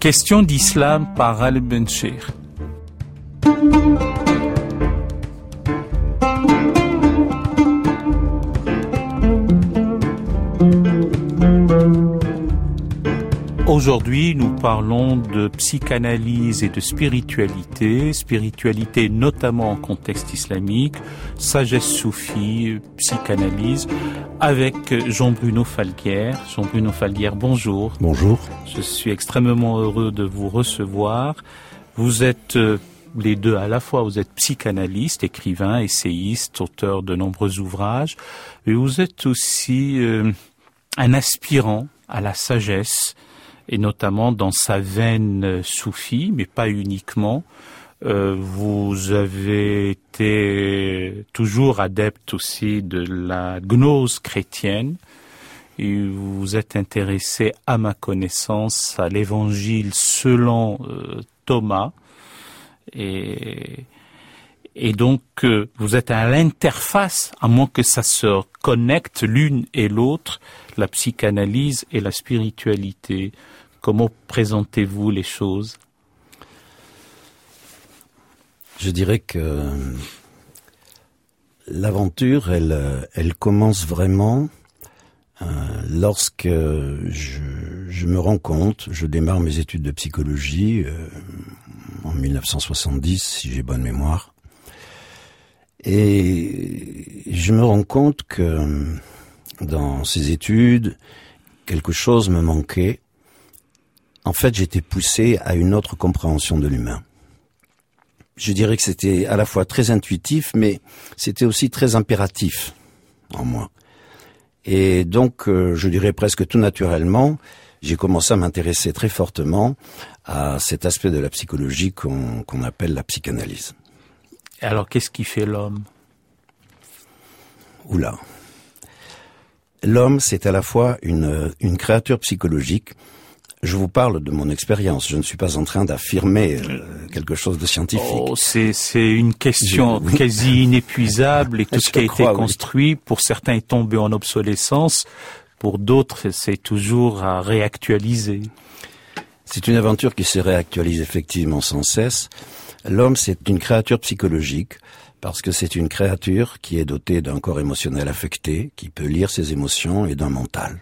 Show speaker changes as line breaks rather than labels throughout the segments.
Question d'islam par Al-Benchir. Aujourd'hui, nous parlons de psychanalyse et de spiritualité, spiritualité notamment en contexte islamique, sagesse soufie, psychanalyse, avec Jean-Bruno Falguière. Jean-Bruno Falguière, bonjour.
Bonjour.
Je suis extrêmement heureux de vous recevoir. Vous êtes euh, les deux à la fois, vous êtes psychanalyste, écrivain, essayiste, auteur de nombreux ouvrages, et vous êtes aussi euh, un aspirant à la sagesse, et notamment dans sa veine soufie, mais pas uniquement. Euh, vous avez été toujours adepte aussi de la gnose chrétienne et vous êtes intéressé à ma connaissance à l'évangile selon euh, Thomas et, et donc euh, vous êtes à l'interface, à moins que ça se connecte l'une et l'autre, la psychanalyse et la spiritualité. Comment présentez-vous les choses?
Je dirais que l'aventure, elle, commence vraiment euh, lorsque je, je, me rends compte, je démarre mes études de psychologie euh, en 1970, si j'ai bonne mémoire, et je me rends compte que dans ces études, quelque chose me manquait en fait, j'étais poussé à une autre compréhension de l'humain. Je dirais que c'était à la fois très intuitif, mais c'était aussi très impératif en moi. Et donc, euh, je dirais presque tout naturellement, j'ai commencé à m'intéresser très fortement à cet aspect de la psychologie qu'on appelle la psychanalyse.
Alors, qu'est-ce qui fait l'homme?
Oula. L'homme, c'est à la fois une, une créature psychologique je vous parle de mon expérience. Je ne suis pas en train d'affirmer euh, quelque chose de scientifique.
Oh, c'est une question quasi inépuisable et tout ce qui a été construit, pour certains, est tombé en obsolescence. Pour d'autres, c'est toujours à réactualiser.
C'est une aventure qui se réactualise effectivement sans cesse. L'homme, c'est une créature psychologique parce que c'est une créature qui est dotée d'un corps émotionnel affecté, qui peut lire ses émotions et d'un mental.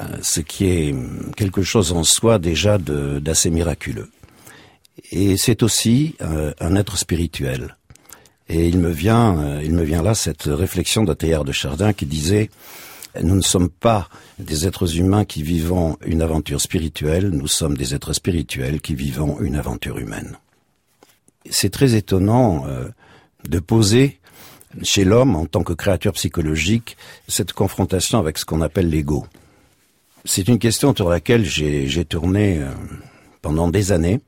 Euh, ce qui est quelque chose en soi déjà d'assez miraculeux. Et c'est aussi euh, un être spirituel. Et il me vient, euh, il me vient là cette réflexion de Théard de Chardin qui disait nous ne sommes pas des êtres humains qui vivons une aventure spirituelle, nous sommes des êtres spirituels qui vivons une aventure humaine. C'est très étonnant de poser chez l'homme, en tant que créature psychologique, cette confrontation avec ce qu'on appelle l'ego. C'est une question de laquelle j'ai tourné euh, pendant des années.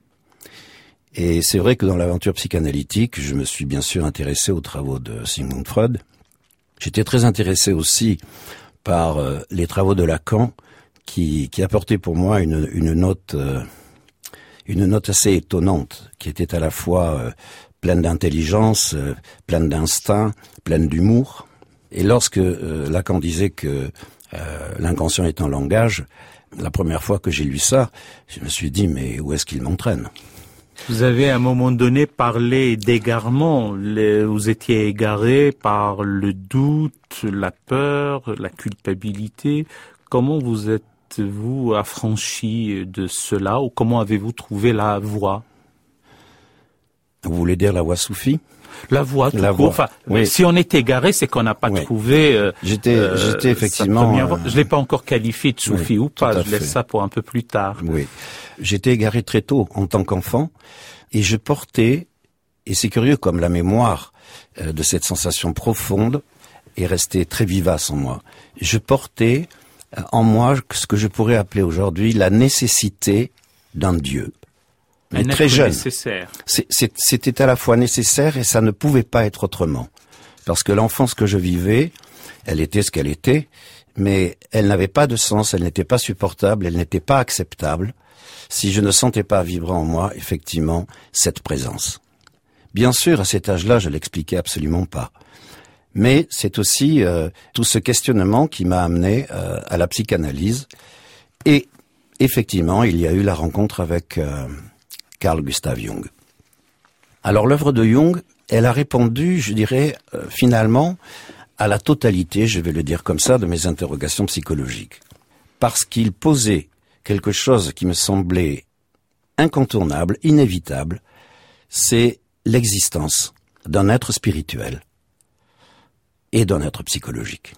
Et c'est vrai que dans l'aventure psychanalytique, je me suis bien sûr intéressé aux travaux de Sigmund Freud. J'étais très intéressé aussi par euh, les travaux de Lacan, qui, qui apportaient pour moi une, une note, euh, une note assez étonnante, qui était à la fois pleine d'intelligence, pleine d'instinct, pleine d'humour. Et lorsque Lacan disait que euh, l'inconscient est un langage. La première fois que j'ai lu ça, je me suis dit mais où est-ce qu'il m'entraîne?
Vous avez à un moment donné parlé d'égarement. Vous étiez égaré par le doute, la peur, la culpabilité. Comment vous êtes-vous affranchi de cela ou comment avez-vous trouvé la voie?
Vous voulez dire la voie soufie?
La voie, tout la Enfin, si on est égaré, c'est qu'on n'a pas trouvé. Euh,
j'étais, euh, j'étais effectivement.
Euh, je l'ai pas encore qualifié de soufi ou pas. Je laisse ça pour un peu plus tard.
Oui, j'étais égaré très tôt en tant qu'enfant, et je portais. Et c'est curieux comme la mémoire de cette sensation profonde est restée très vivace en moi. Je portais en moi ce que je pourrais appeler aujourd'hui la nécessité d'un Dieu
mais très jeune.
C'était à la fois nécessaire et ça ne pouvait pas être autrement. Parce que l'enfance que je vivais, elle était ce qu'elle était, mais elle n'avait pas de sens, elle n'était pas supportable, elle n'était pas acceptable si je ne sentais pas vivre en moi, effectivement, cette présence. Bien sûr, à cet âge-là, je l'expliquais absolument pas. Mais c'est aussi euh, tout ce questionnement qui m'a amené euh, à la psychanalyse et effectivement, il y a eu la rencontre avec euh, Carl Gustav Jung. Alors l'œuvre de Jung, elle a répondu, je dirais, euh, finalement, à la totalité, je vais le dire comme ça, de mes interrogations psychologiques. Parce qu'il posait quelque chose qui me semblait incontournable, inévitable, c'est l'existence d'un être spirituel et d'un être psychologique.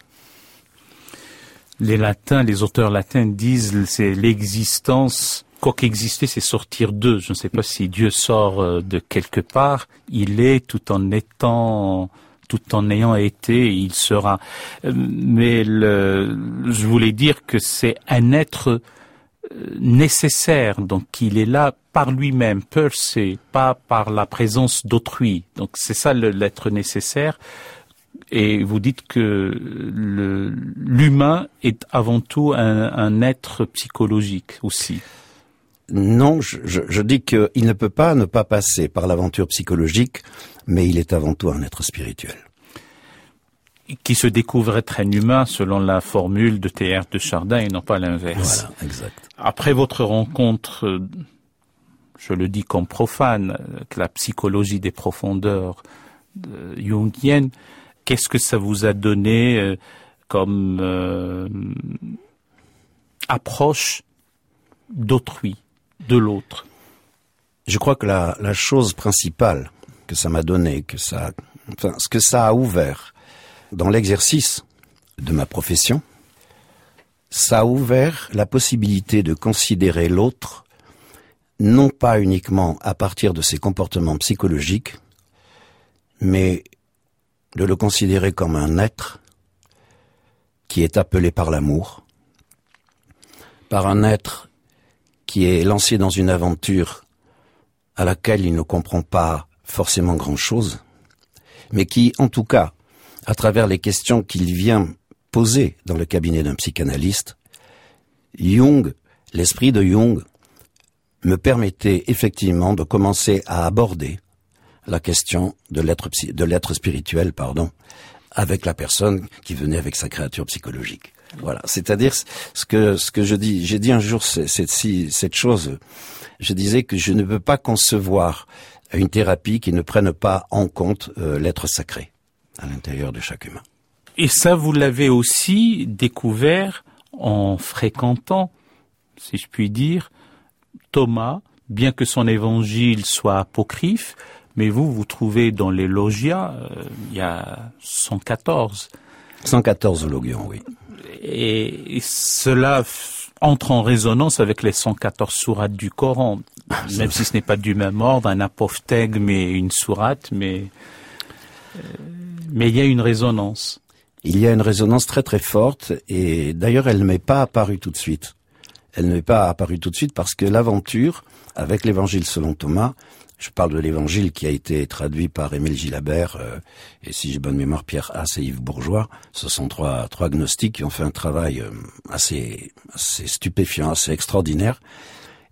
Les latins, les auteurs latins disent c'est l'existence. Quoi qu'exister, c'est sortir d'eux. Je ne sais pas si Dieu sort euh, de quelque part. Il est tout en étant, tout en ayant été, il sera. Euh, mais le, je voulais dire que c'est un être euh, nécessaire. Donc il est là par lui-même, per se, pas par la présence d'autrui. Donc c'est ça l'être nécessaire. Et vous dites que l'humain est avant tout un, un, être psychologique aussi.
Non, je, je, je dis qu'il ne peut pas ne pas passer par l'aventure psychologique, mais il est avant tout un être spirituel.
Qui se découvre être un humain selon la formule de Théâtre de Chardin et non pas l'inverse.
Voilà, exact.
Après votre rencontre je le dis comme profane, que la psychologie des profondeurs de jungienne, qu'est-ce que ça vous a donné euh, comme euh, approche d'autrui, de l'autre.
Je crois que la, la, chose principale que ça m'a donné, que ça, enfin, ce que ça a ouvert dans l'exercice de ma profession, ça a ouvert la possibilité de considérer l'autre non pas uniquement à partir de ses comportements psychologiques, mais de le considérer comme un être qui est appelé par l'amour, par un être qui est lancé dans une aventure à laquelle il ne comprend pas forcément grand-chose, mais qui, en tout cas, à travers les questions qu'il vient poser dans le cabinet d'un psychanalyste, Jung, l'esprit de Jung, me permettait effectivement de commencer à aborder la question de l'être spirituel, pardon, avec la personne qui venait avec sa créature psychologique. Voilà, c'est-à-dire ce que ce que je dis. J'ai dit un jour cette, cette chose. Je disais que je ne peux pas concevoir une thérapie qui ne prenne pas en compte euh, l'être sacré à l'intérieur de chaque humain.
Et ça, vous l'avez aussi découvert en fréquentant, si je puis dire, Thomas, bien que son évangile soit apocryphe, mais vous, vous trouvez dans les logias, euh, il y a 114.
114 logions, oui.
Et, cela entre en résonance avec les 114 sourates du Coran, même si ce n'est pas du même ordre, un apophthegme et une sourate, mais, euh, mais il y a une résonance.
Il y a une résonance très très forte, et d'ailleurs elle ne m'est pas apparue tout de suite elle n'est pas apparue tout de suite parce que l'aventure avec l'évangile selon Thomas, je parle de l'évangile qui a été traduit par Émile Gilabert euh, et si j'ai bonne mémoire Pierre Haas et Yves Bourgeois, ce sont trois trois gnostiques qui ont fait un travail euh, assez assez stupéfiant, assez extraordinaire.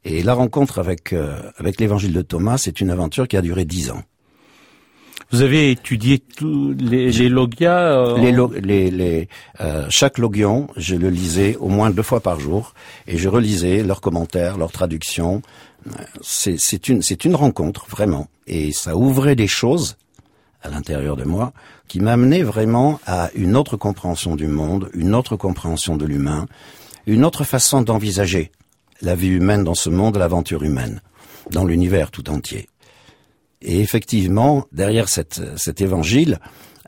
Et la rencontre avec euh, avec l'évangile de Thomas, c'est une aventure qui a duré dix ans.
Vous avez étudié tous les, les logias
euh, les, lo, les, les euh, Chaque logion, je le lisais au moins deux fois par jour et je relisais leurs commentaires, leurs traductions. C'est une, une rencontre, vraiment. Et ça ouvrait des choses à l'intérieur de moi qui m'amenaient vraiment à une autre compréhension du monde, une autre compréhension de l'humain, une autre façon d'envisager la vie humaine dans ce monde, l'aventure humaine, dans l'univers tout entier. Et effectivement, derrière cet évangile,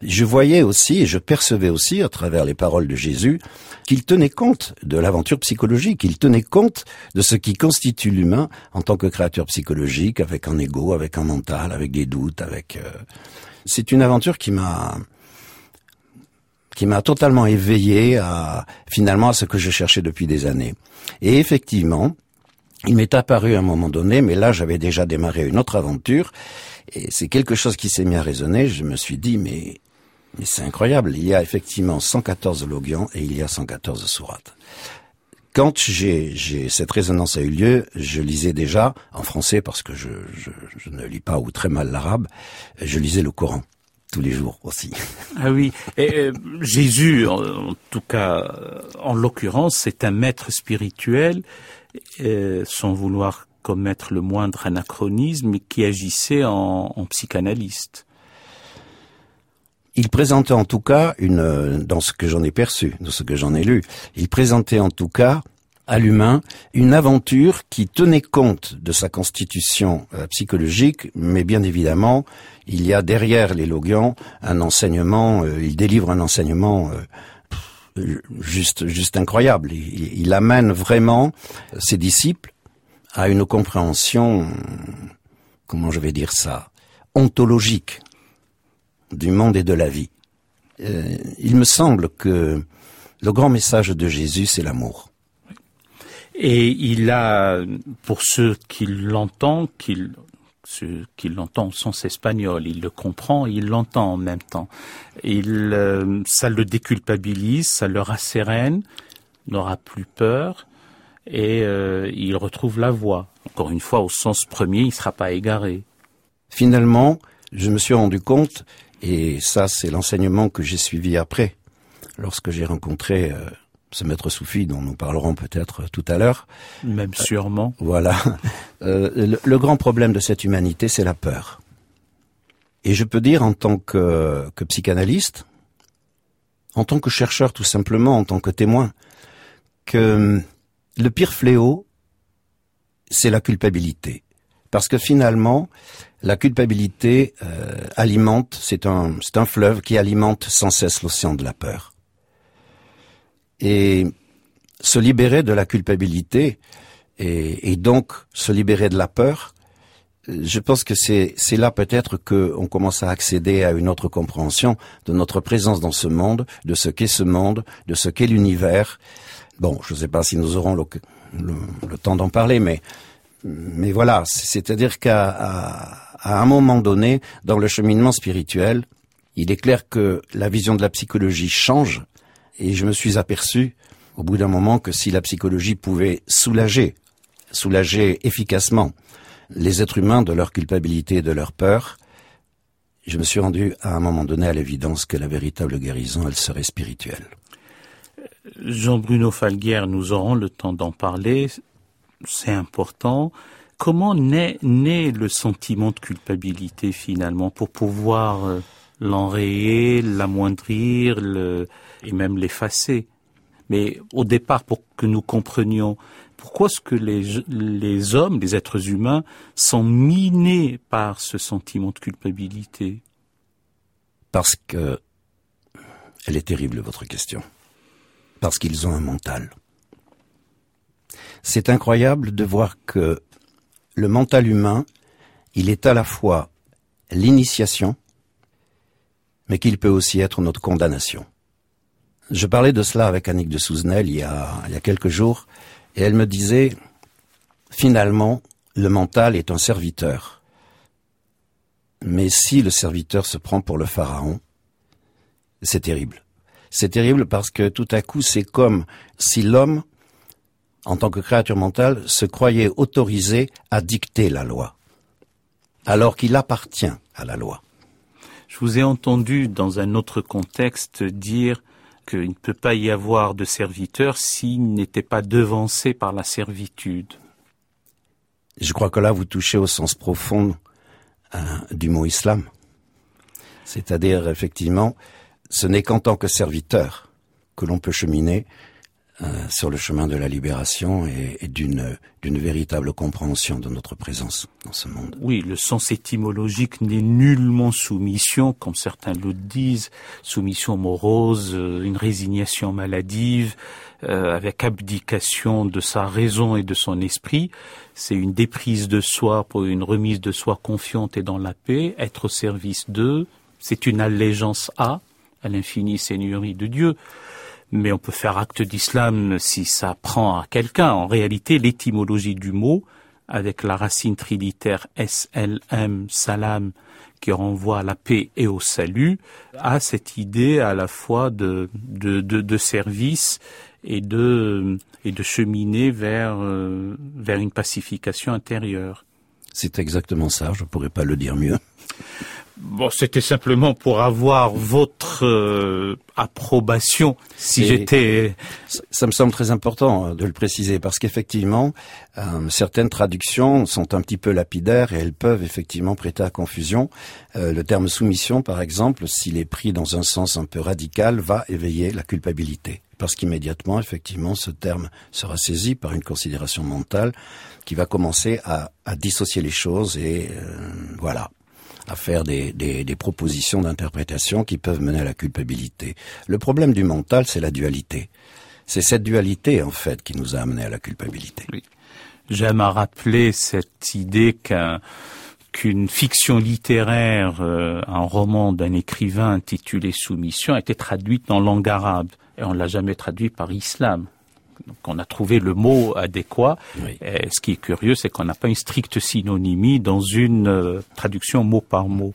je voyais aussi et je percevais aussi à travers les paroles de Jésus qu'il tenait compte de l'aventure psychologique, il tenait compte de ce qui constitue l'humain en tant que créature psychologique, avec un ego, avec un mental, avec des doutes, avec. Euh, C'est une aventure qui m'a qui m'a totalement éveillé à finalement à ce que je cherchais depuis des années. Et effectivement, il m'est apparu à un moment donné, mais là j'avais déjà démarré une autre aventure, et c'est quelque chose qui s'est mis à résonner. Je me suis dit, mais, mais c'est incroyable, il y a effectivement 114 logions et il y a 114 sourates. Quand j'ai, cette résonance a eu lieu, je lisais déjà, en français parce que je, je, je ne lis pas ou très mal l'arabe, je lisais le Coran tous les jours aussi.
Ah oui, et, euh, Jésus, en, en, tout cas, en l'occurrence, c'est un maître spirituel sans vouloir commettre le moindre anachronisme, qui agissait en, en psychanalyste.
Il présentait en tout cas une, dans ce que j'en ai perçu, dans ce que j'en ai lu, il présentait en tout cas à l'humain une aventure qui tenait compte de sa constitution euh, psychologique, mais bien évidemment, il y a derrière les Logians un enseignement, euh, il délivre un enseignement euh, juste, juste incroyable. Il, il, amène vraiment ses disciples à une compréhension, comment je vais dire ça, ontologique du monde et de la vie. Euh, il me semble que le grand message de Jésus, c'est l'amour.
Et il a, pour ceux qui l'entendent, qui, ceux qui l'entendent au sens espagnol, il le comprend, il l'entend en même temps. Il, euh, ça le déculpabilise, ça le rassérène, n'aura plus peur, et euh, il retrouve la voie. Encore une fois, au sens premier, il ne sera pas égaré.
Finalement, je me suis rendu compte et ça, c'est l'enseignement que j'ai suivi après, lorsque j'ai rencontré euh, ce maître soufi dont nous parlerons peut-être tout à l'heure.
Même sûrement.
Euh, voilà. Euh, le, le, grand problème de cette humanité, c'est la peur. Et je peux dire en tant que, que psychanalyste, en tant que chercheur tout simplement, en tant que témoin, que le pire fléau, c'est la culpabilité. Parce que finalement, la culpabilité euh, alimente, c'est un, c'est un fleuve qui alimente sans cesse l'océan de la peur. Et se libérer de la culpabilité et, et donc se libérer de la peur, je pense que c'est, là peut-être qu'on commence à accéder à une autre compréhension de notre présence dans ce monde, de ce qu'est ce monde, de ce qu'est l'univers. Bon, je ne sais pas si nous aurons le, le, le temps d'en parler, mais mais voilà, c'est-à-dire qu'à à un moment donné, dans le cheminement spirituel, il est clair que la vision de la psychologie change, et je me suis aperçu, au bout d'un moment, que si la psychologie pouvait soulager, soulager efficacement les êtres humains de leur culpabilité et de leur peur, je me suis rendu à un moment donné à l'évidence que la véritable guérison, elle serait spirituelle.
Jean-Bruno Falguière, nous aurons le temps d'en parler, c'est important comment naît, naît le sentiment de culpabilité finalement pour pouvoir euh, l'enrayer, l'amoindrir le, et même l'effacer Mais au départ, pour que nous comprenions pourquoi est-ce que les, les hommes, les êtres humains, sont minés par ce sentiment de culpabilité
Parce que elle est terrible votre question. Parce qu'ils ont un mental. C'est incroyable de voir que le mental humain, il est à la fois l'initiation, mais qu'il peut aussi être notre condamnation. Je parlais de cela avec Annick de Souzenel il y a, il y a quelques jours, et elle me disait, finalement, le mental est un serviteur. Mais si le serviteur se prend pour le pharaon, c'est terrible. C'est terrible parce que tout à coup, c'est comme si l'homme en tant que créature mentale, se croyait autorisé à dicter la loi, alors qu'il appartient à la loi.
Je vous ai entendu dans un autre contexte dire qu'il ne peut pas y avoir de serviteur s'il n'était pas devancé par la servitude.
Je crois que là, vous touchez au sens profond euh, du mot islam. C'est-à-dire, effectivement, ce n'est qu'en tant que serviteur que l'on peut cheminer euh, sur le chemin de la libération et, et d'une d'une véritable compréhension de notre présence dans ce monde.
Oui, le sens étymologique n'est nullement soumission, comme certains le disent, soumission morose, euh, une résignation maladive, euh, avec abdication de sa raison et de son esprit. C'est une déprise de soi pour une remise de soi confiante et dans la paix, être au service d'eux. C'est une allégeance à, à l'infinie seigneurie de Dieu mais on peut faire acte d'islam si ça prend à quelqu'un. En réalité, l'étymologie du mot, avec la racine trilitaire SLM, salam, qui renvoie à la paix et au salut, a cette idée à la fois de, de, de, de service et de, et de cheminer vers, euh, vers une pacification intérieure.
C'est exactement ça, je ne pourrais pas le dire mieux.
Bon, c'était simplement pour avoir votre euh, approbation. Si j'étais,
ça me semble très important euh, de le préciser parce qu'effectivement, euh, certaines traductions sont un petit peu lapidaires et elles peuvent effectivement prêter à confusion. le terme soumission, par exemple, s'il est pris dans un sens un peu radical, va éveiller la culpabilité parce qu'immédiatement, effectivement, ce terme sera saisi par une considération mentale qui va commencer à, à dissocier les choses et voilà à faire des, des, des propositions d'interprétation qui peuvent mener à la culpabilité. Le problème du mental, c'est la dualité. C'est cette dualité, en fait, qui nous a amené à la culpabilité.
Oui. J'aime à rappeler cette idée qu'un qu'une fiction littéraire, euh, un roman d'un écrivain intitulé Soumission, a été traduite en langue arabe et on l'a jamais traduit par islam. Donc on a trouvé le mot adéquat. ce qui est curieux, c'est qu'on n'a pas une stricte synonymie dans une euh, traduction mot par mot.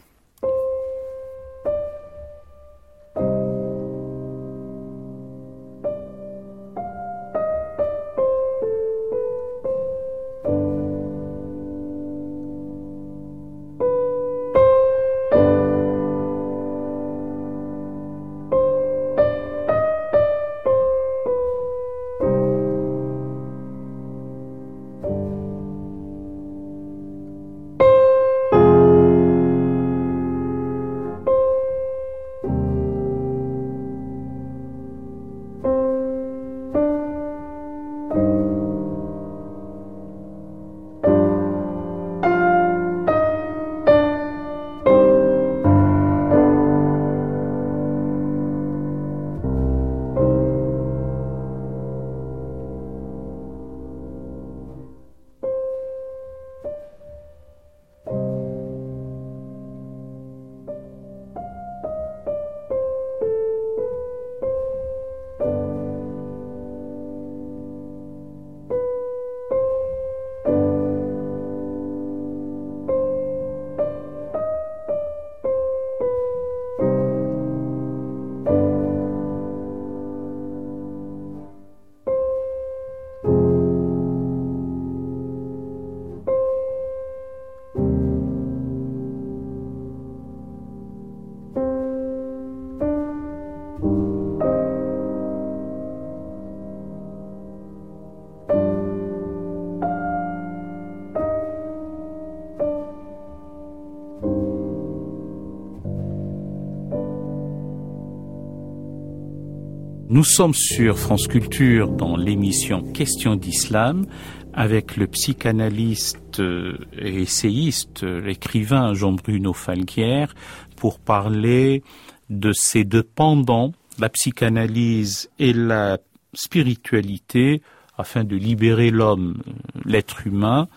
Nous sommes sur France Culture dans l'émission Question d'Islam avec le psychanalyste et essayiste, l'écrivain Jean-Bruno Falguière pour parler de ces deux pendants, la psychanalyse et la spiritualité, afin de libérer l'homme, l'être humain,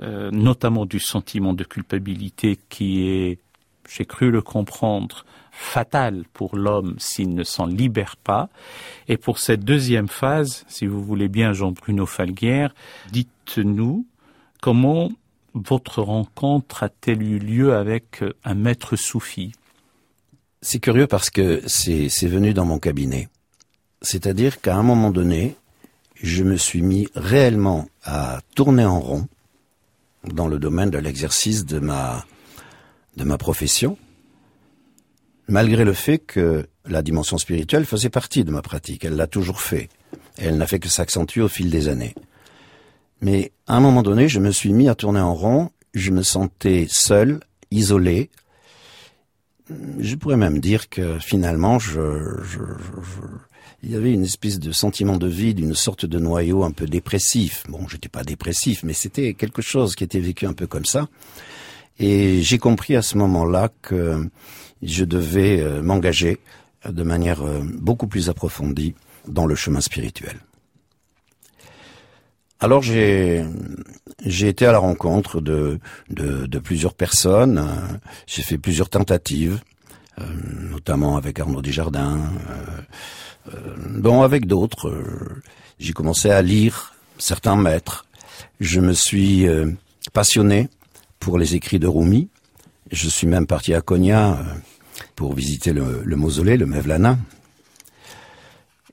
euh, notamment du sentiment de culpabilité qui est, j'ai cru le comprendre, fatal pour l'homme s'il ne s'en libère pas. Et pour cette deuxième phase, si vous voulez bien, Jean-Bruno Falguière, dites-nous comment votre rencontre a-t-elle eu lieu avec un maître soufi?
C'est curieux parce que c'est venu dans mon cabinet. C'est-à-dire qu'à un moment donné, je me suis mis réellement à tourner en rond dans le domaine de l'exercice de ma, de ma profession malgré le fait que la dimension spirituelle faisait partie de ma pratique. Elle l'a toujours fait. Elle n'a fait que s'accentuer au fil des années. Mais à un moment donné, je me suis mis à tourner en rond. Je me sentais seul, isolé. Je pourrais même dire que finalement, je, il y avait une espèce de sentiment de vide, une sorte de noyau un peu dépressif. Bon, j'étais pas dépressif, mais c'était quelque chose qui était vécu un peu comme ça. Et j'ai compris à ce moment-là que je devais euh, m'engager de manière euh, beaucoup plus approfondie dans le chemin spirituel. Alors j'ai j'ai été à la rencontre de de, plusieurs personnes. J'ai fait plusieurs tentatives, euh, notamment avec Arnaud Desjardins, euh, bon avec d'autres. j'ai commencé à lire certains maîtres. Je me suis passionné pour les écrits de Rumi. Je suis même parti à Konya pour visiter le, mausolée, le Mevlana.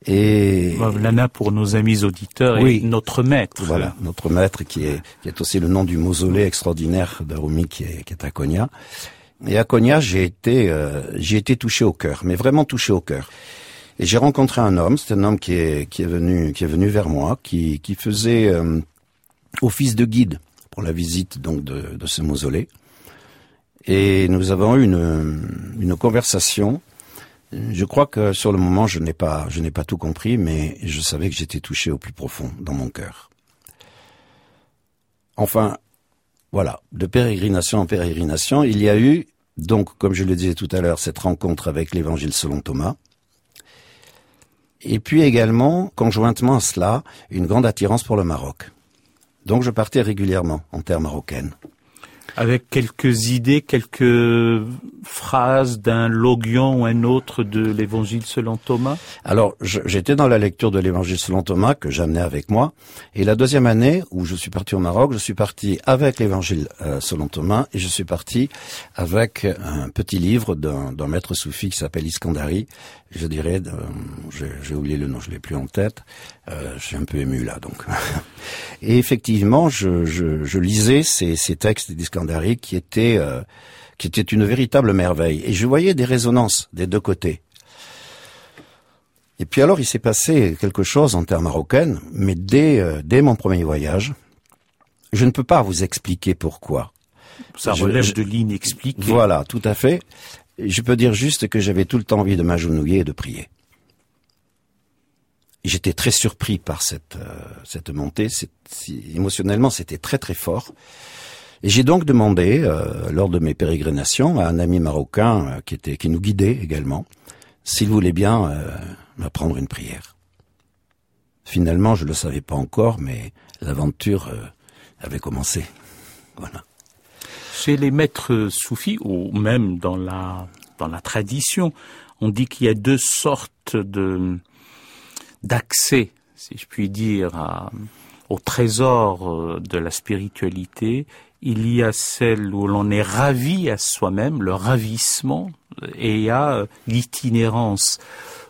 Et Mevlana pour nos amis auditeurs oui, notre maître.
Voilà, notre maître qui est qui est aussi le nom du mausolée extraordinaire d'Arumi qui est qui est à Konya. Et à Cognac, j'ai été, euh, j'ai été touché au cœur, mais vraiment touché au cœur. Et j'ai rencontré un homme, c'est un homme qui est, qui est venu, qui est venu vers moi, qui, qui faisait euh, office de guide pour la visite donc de, de ce mausolée. Et nous avons eu une, une conversation. Je crois que sur le moment, je n'ai pas, je n'ai pas tout compris, mais je savais que j'étais touché au plus profond dans mon cœur. Enfin, voilà, de pérégrination en pérégrination, il y a eu, donc, comme je le disais tout à l'heure, cette rencontre avec l'évangile selon Thomas. Et puis également, conjointement à cela, une grande attirance pour le Maroc. Donc je partais régulièrement en terre marocaine
avec quelques idées, quelques phrases d'un logion ou un autre de l'évangile selon Thomas
Alors, j'étais dans la lecture de l'évangile selon Thomas que j'amenais avec moi. Et la deuxième année où je suis parti au Maroc, je suis parti avec l'évangile euh, selon Thomas et je suis parti avec un petit livre d'un maître soufi qui s'appelle Iskandari. Je dirais, j'ai oublié le nom, je l'ai plus en tête. Euh, je suis un peu ému là, donc. et effectivement, je, je, je lisais ces, ces textes d'Iskandari qui étaient euh, qui étaient une véritable merveille. Et je voyais des résonances des deux côtés. Et puis alors, il s'est passé quelque chose en terre marocaine, mais dès, euh, dès mon premier voyage, je ne peux pas vous expliquer pourquoi.
Ça relève de l'inexpliqué.
Voilà, tout à fait. Je peux dire juste que j'avais tout le temps envie de m'agenouiller et de prier. J'étais très surpris par cette, euh, cette montée. émotionnellement, c'était très très fort. Et j'ai donc demandé, euh, lors de mes pérégrinations, à un ami marocain euh, qui était qui nous guidait également, s'il voulait bien m'apprendre une prière. Finalement, je ne le savais pas encore, mais l'aventure avait commencé. Voilà.
Chez les maîtres soufis, ou même dans la, dans la tradition, on dit qu'il y a deux sortes de, d'accès, si je puis dire, au trésor euh, de la spiritualité. Il y a celle où l'on est ravi à soi-même, le ravissement, et il y a euh, l'itinérance.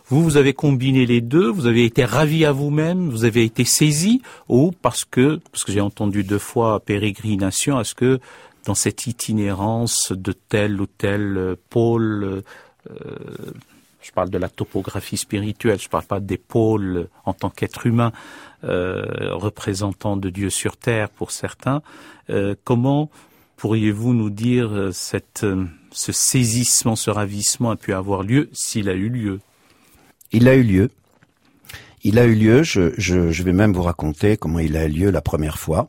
Vous, vous avez combiné les deux, vous avez été ravi à vous-même, vous avez été saisi, ou parce que, parce que j'ai entendu deux fois pérégrination, est-ce que dans cette itinérance de tel ou tel pôle. Euh, je parle de la topographie spirituelle, je ne parle pas des pôles en tant qu'être humain, euh, représentant de Dieu sur terre pour certains. Euh, comment pourriez-vous nous dire cette, ce saisissement, ce ravissement a pu avoir lieu s'il a eu lieu?
Il a eu lieu. Il a eu lieu. Je, vais même vous raconter comment il a eu lieu la première fois.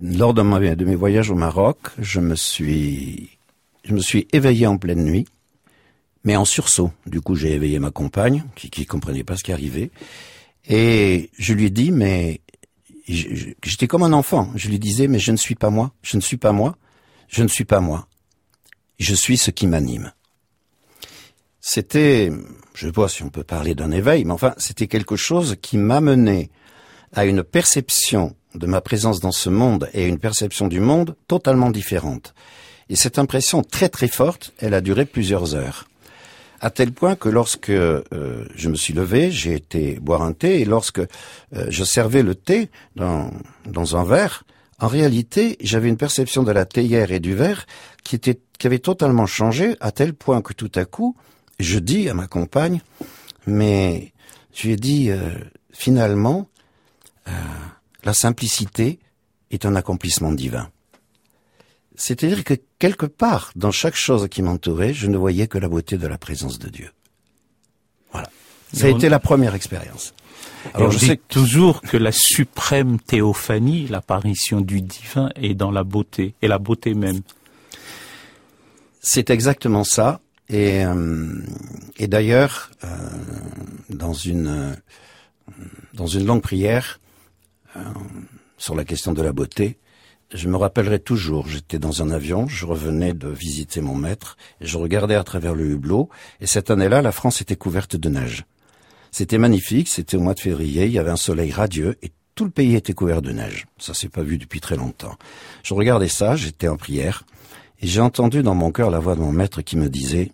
Lors de, mes voyages au Maroc, je me suis éveillé en pleine nuit, mais en sursaut. Du coup, j'ai éveillé ma compagne, qui, qui comprenait pas ce qui arrivait, et je lui ai dit, mais j'étais comme un enfant. Je lui disais, mais je ne suis pas moi, je ne suis pas moi, je ne suis pas moi. Je suis ce qui m'anime. C'était, je sais pas si on peut parler d'un éveil, mais enfin, c'était quelque chose qui m'amenait à une perception de ma présence dans ce monde et une perception du monde totalement différente. Et cette impression très très forte, elle a duré plusieurs heures. À tel point que lorsque euh, je me suis levé, j'ai été boire un thé, et lorsque euh, je servais le thé dans, dans un verre, en réalité, j'avais une perception de la théière et du verre qui, était, qui avait totalement changé, à tel point que tout à coup, je dis à ma compagne, mais je lui dit, euh, finalement, la simplicité est un accomplissement divin. C'est-à-dire que quelque part, dans chaque chose qui m'entourait, je ne voyais que la beauté de la présence de Dieu. Voilà. Ça a été la première expérience.
Alors je sais toujours que la suprême théophanie, l'apparition du divin, est dans la beauté, et la beauté même.
C'est exactement ça. Et, euh, et d'ailleurs, euh, dans une dans une longue prière, euh, sur la question de la beauté, je me rappellerai toujours, j'étais dans un avion, je revenais de visiter mon maître, je regardais à travers le hublot, et cette année-là, la France était couverte de neige. C'était magnifique, c'était au mois de février, il y avait un soleil radieux, et tout le pays était couvert de neige. Ça s'est pas vu depuis très longtemps. Je regardais ça, j'étais en prière, et j'ai entendu dans mon cœur la voix de mon maître qui me disait,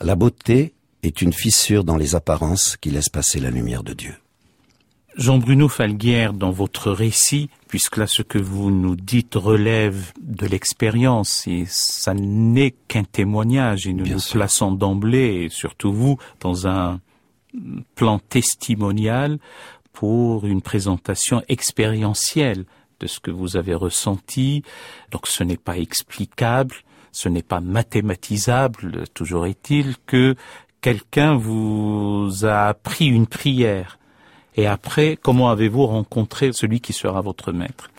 la beauté est une fissure dans les apparences qui laisse passer la lumière de Dieu.
Jean-Bruno Falguière, dans votre récit, puisque là ce que vous nous dites relève de l'expérience et ça n'est qu'un témoignage et nous nous plaçons d'emblée, et surtout vous, dans un plan testimonial pour une présentation expérientielle de ce que vous avez ressenti. Donc ce n'est pas explicable, ce n'est pas mathématisable, toujours est-il que quelqu'un vous a appris une prière. Et après, comment avez-vous rencontré celui qui sera votre maître?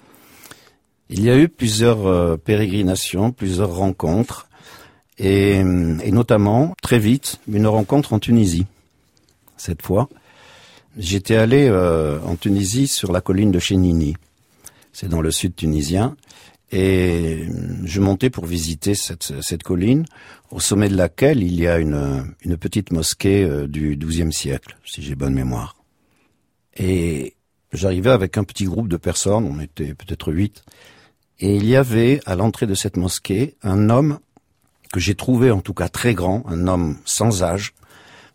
Il y a eu plusieurs euh, pérégrinations, plusieurs rencontres, et, et, notamment, très vite, une rencontre en Tunisie. Cette fois, j'étais allé euh, en Tunisie sur la colline de Chénini. C'est dans le sud tunisien. Et je montais pour visiter cette, cette, colline, au sommet de laquelle il y a une, une petite mosquée euh, du XIIe siècle, si j'ai bonne mémoire. Et j'arrivais avec un petit groupe de personnes, on était peut-être huit, et il y avait à l'entrée de cette mosquée un homme que j'ai trouvé en tout cas très grand, un homme sans âge,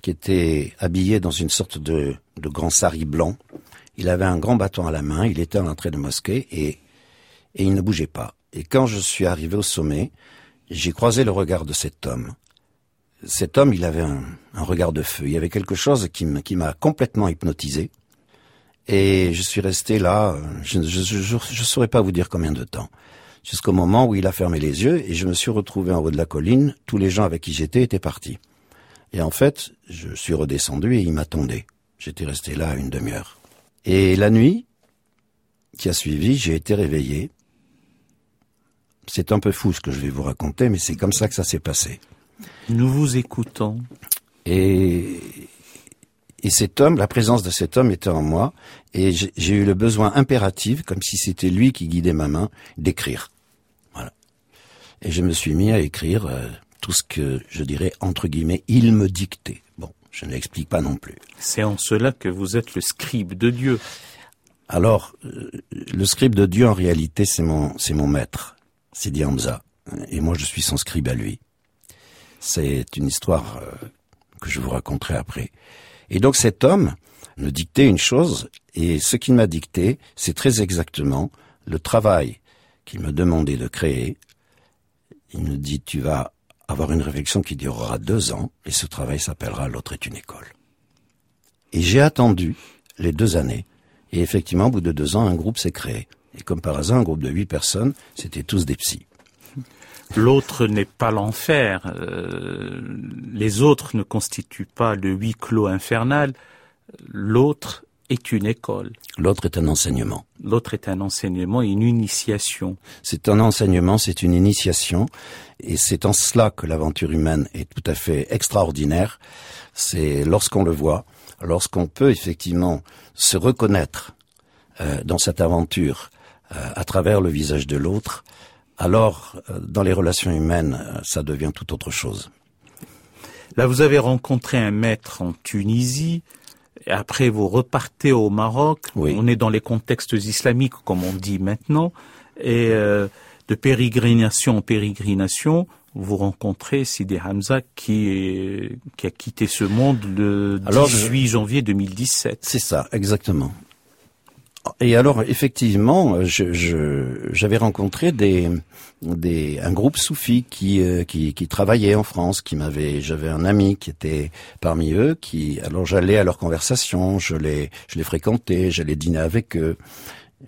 qui était habillé dans une sorte de, grand sari blanc. Il avait un grand bâton à la main, il était à l'entrée de mosquée et il ne bougeait pas. Et quand je suis arrivé au sommet, j'ai croisé le regard de cet homme. Cet homme, il avait un, regard de feu. Il y avait quelque chose qui m'a complètement hypnotisé. Et je suis resté là, je ne saurais pas vous dire combien de temps, jusqu'au moment où il a fermé les yeux et je me suis retrouvé en haut de la colline. Tous les gens avec qui j'étais étaient partis. Et en fait, je suis redescendu et il m'attendait. J'étais resté là une demi-heure. Et la nuit qui a suivi, j'ai été réveillé c'est un peu fou ce que je vais vous raconter, mais c'est comme ça que ça s'est passé.
Nous vous écoutons.
Et, et cet homme, la présence de cet homme était en moi, et j'ai eu le besoin impératif, comme si c'était lui qui guidait ma main, d'écrire. Voilà. Et je me suis mis à écrire euh, tout ce que, je dirais, entre guillemets, il me dictait. Bon, je ne l'explique pas non plus.
C'est en cela que vous êtes le scribe de Dieu.
Alors, euh, le scribe de Dieu, en réalité, c'est mon, c'est mon maître. Sidi Hamza. Et moi, je suis son scribe à lui. C'est une histoire euh, que je vous raconterai après. Et donc cet homme me dictait une chose, et ce qu'il m'a dicté, c'est très exactement le travail qu'il me demandait de créer. Il me dit, tu vas avoir une réflexion qui durera deux ans, et ce travail s'appellera L'autre est une école. Et j'ai attendu les deux années, et effectivement, au bout de deux ans, un groupe s'est créé. Et comme par hasard, un groupe de huit personnes, c'était tous des psys.
L'autre n'est pas l'enfer. Euh, les autres ne constituent pas le huis clos infernal. L'autre est une école.
L'autre est un enseignement.
L'autre est un enseignement et une initiation.
C'est un enseignement, c'est une initiation, et c'est en cela que l'aventure humaine est tout à fait extraordinaire. C'est lorsqu'on le voit, lorsqu'on peut effectivement se reconnaître euh, dans cette aventure euh, à travers le visage de l'autre, alors euh, dans les relations humaines, euh, ça devient tout autre chose.
Là, vous avez rencontré un maître en Tunisie. Et après, vous repartez au Maroc. On est dans les contextes islamiques, comme on dit maintenant. Et de pérégrination en pérégrination, vous rencontrez Sidi Hamza qui, qui a quitté ce monde le 18 janvier 2017.
C'est ça, exactement. Et alors, effectivement, je, j'avais rencontré des, des, un groupe soufi qui, euh, qui, qui travaillait en France, qui m'avait, j'avais un ami qui était parmi eux, qui, alors j'allais à leur conversation, je les, je les fréquentais, j'allais dîner avec eux,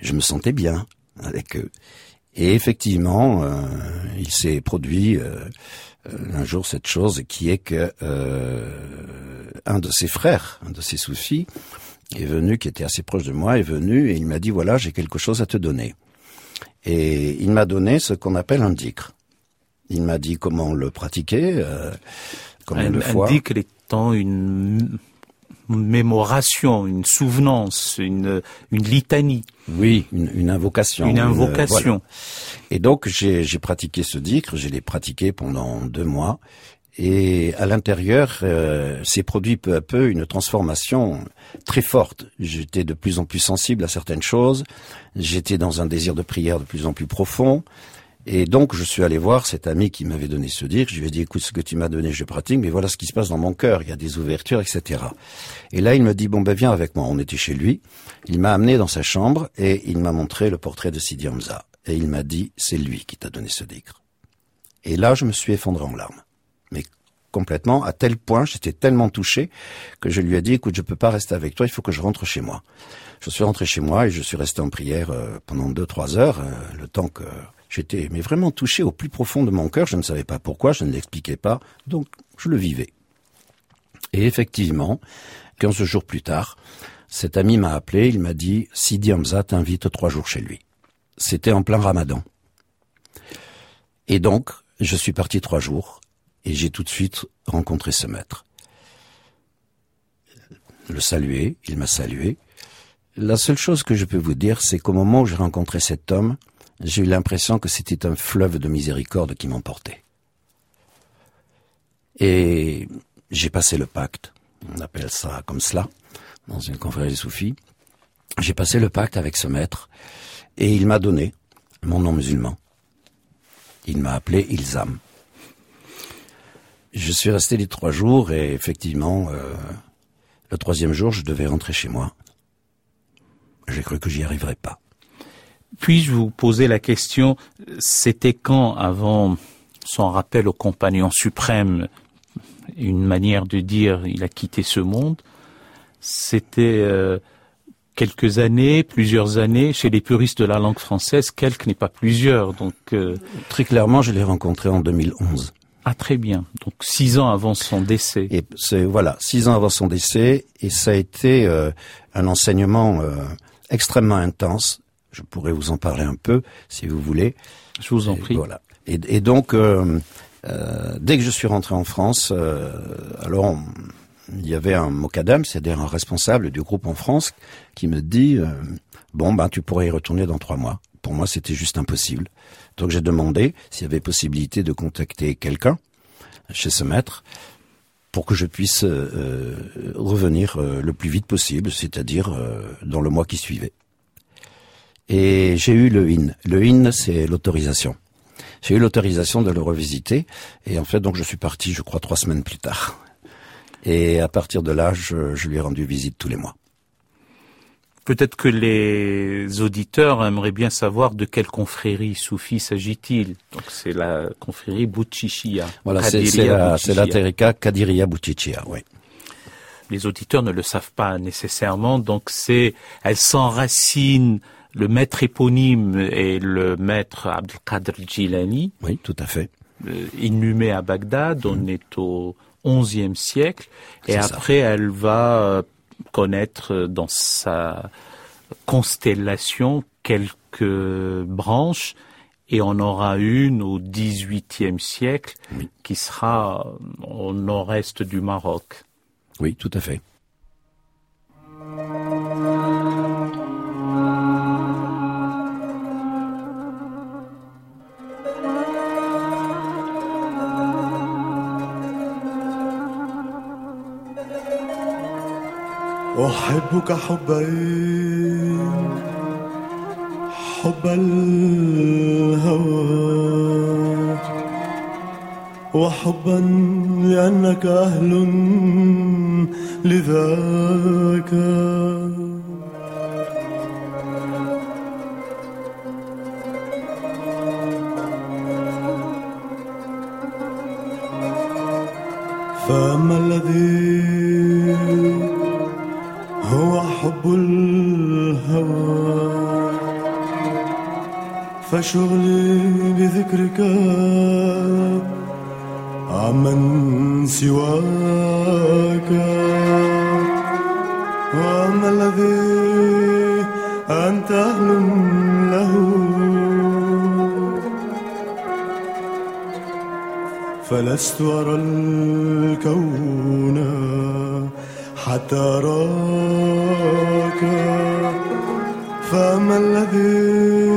je me sentais bien avec eux. Et effectivement, euh, il s'est produit euh, un jour cette chose qui est que un de ses frères, un de ses soufis, est venu, qui était assez proche de moi, est venu et il m'a dit voilà, j'ai quelque chose à te donner. Et il m'a donné ce qu'on appelle un dikr. Il m'a dit comment le pratiquer, euh, combien de fois.
Un dikr étant une mémoration, une souvenance, une, une litanie.
Oui, une, une invocation.
Une invocation.
Et donc j'ai pratiqué ce dikr, je l'ai pratiqué pendant deux mois, et à l'intérieur euh, s'est produit peu à peu une transformation très forte. J'étais de plus en plus sensible à certaines choses, j'étais dans un désir de prière de plus en plus profond, Et donc, je suis allé voir cet ami qui m'avait donné ce disque. Je lui ai dit, écoute, ce que tu m'as donné, je pratique, mais voilà ce qui se passe dans mon cœur. Il y a des ouvertures, etc. Et là, il me dit, bon, ben, viens avec moi. On était chez lui. Il m'a amené dans sa chambre et il m'a montré le portrait de Sidi Hamza. Et il m'a dit, c'est lui qui t'a donné ce disque. Et là, je me suis effondré en larmes. Complètement, à tel point, j'étais tellement touché que je lui ai dit, écoute, je peux pas rester avec toi, il faut que je rentre chez moi. Je suis rentré chez moi et je suis resté en prière euh, pendant deux, trois heures, euh, le temps que J'étais mais vraiment touché au plus profond de mon cœur. Je ne savais pas pourquoi, je ne l'expliquais pas, donc je le vivais. Et effectivement, 15 jours plus tard, cet ami m'a appelé, il m'a dit Sidi Hamza t'invite trois jours chez lui. C'était en plein ramadan. Et donc, je suis parti trois jours et j'ai tout de suite rencontré ce maître. Le saluer, il m'a salué. La seule chose que je peux vous dire, c'est qu'au moment où j'ai rencontré cet homme, j'ai eu l'impression que c'était un fleuve de miséricorde qui m'emportait. Et j'ai passé le pacte, on appelle ça comme cela, dans une conférence soufis. J'ai passé le pacte avec ce maître et il m'a donné mon nom musulman. Il m'a appelé Ilzam. Je suis resté les trois jours et effectivement, euh, le troisième jour, je devais rentrer chez moi. J'ai cru que j'y arriverais pas.
Puis-je vous poser la question, c'était quand, avant son rappel au compagnon suprême, une manière de dire il a quitté ce monde, c'était euh, quelques années, plusieurs années, chez les puristes de la langue française, quelques n'est pas plusieurs. Donc
euh, Très clairement, je l'ai rencontré en 2011.
Ah très bien. Donc six ans avant son décès.
Et c'est voilà, six ans avant son décès, et ça a été euh, un enseignement extrêmement intense je pourrais vous en parler un peu, si vous voulez.
Je vous en prie.
Voilà. Et, donc, euh, euh, dès que je suis rentré en France, euh, alors il y avait un mocadam, c'est-à-dire un responsable du groupe en France, qui me dit bon ben tu pourrais y retourner dans trois mois. Pour moi, c'était juste impossible. Donc j'ai demandé s'il y avait possibilité de contacter quelqu'un chez ce maître pour que je puisse revenir le plus vite possible, c'est-à-dire dans le mois qui suivait. Et j'ai eu le IN. Le IN, c'est l'autorisation. J'ai eu l'autorisation de le revisiter. Et en fait, donc, je suis parti, je crois, trois semaines plus tard. Et à partir de là, je, je lui ai rendu visite tous les mois.
Peut-être que les auditeurs aimeraient bien savoir de quelle confrérie soufie s'agit-il. Donc c'est la confrérie Bouchichia.
Voilà, c'est la, la Terika Kadiria Bouchichia, oui.
Les auditeurs ne le savent pas nécessairement, donc c'est, elle s'enracine le maître éponyme est le maître Abdelkader Jilani.
Oui, tout à fait.
Euh, inhumé à Bagdad, on mm. est au XIe siècle, et après elle va euh, connaître dans sa constellation quelques branches, et on aura une au XVIIIe siècle qui sera au nord-est du Maroc.
Oui, tout à fait. أحبك حبين حب الهوى وحبا لأنك أهل لذاك. فأما الذي حب الهوى فشغلي بذكرك عمن سواك وأما الذي أنت أهل له فلست أرى الكون حتى أراك فما الذي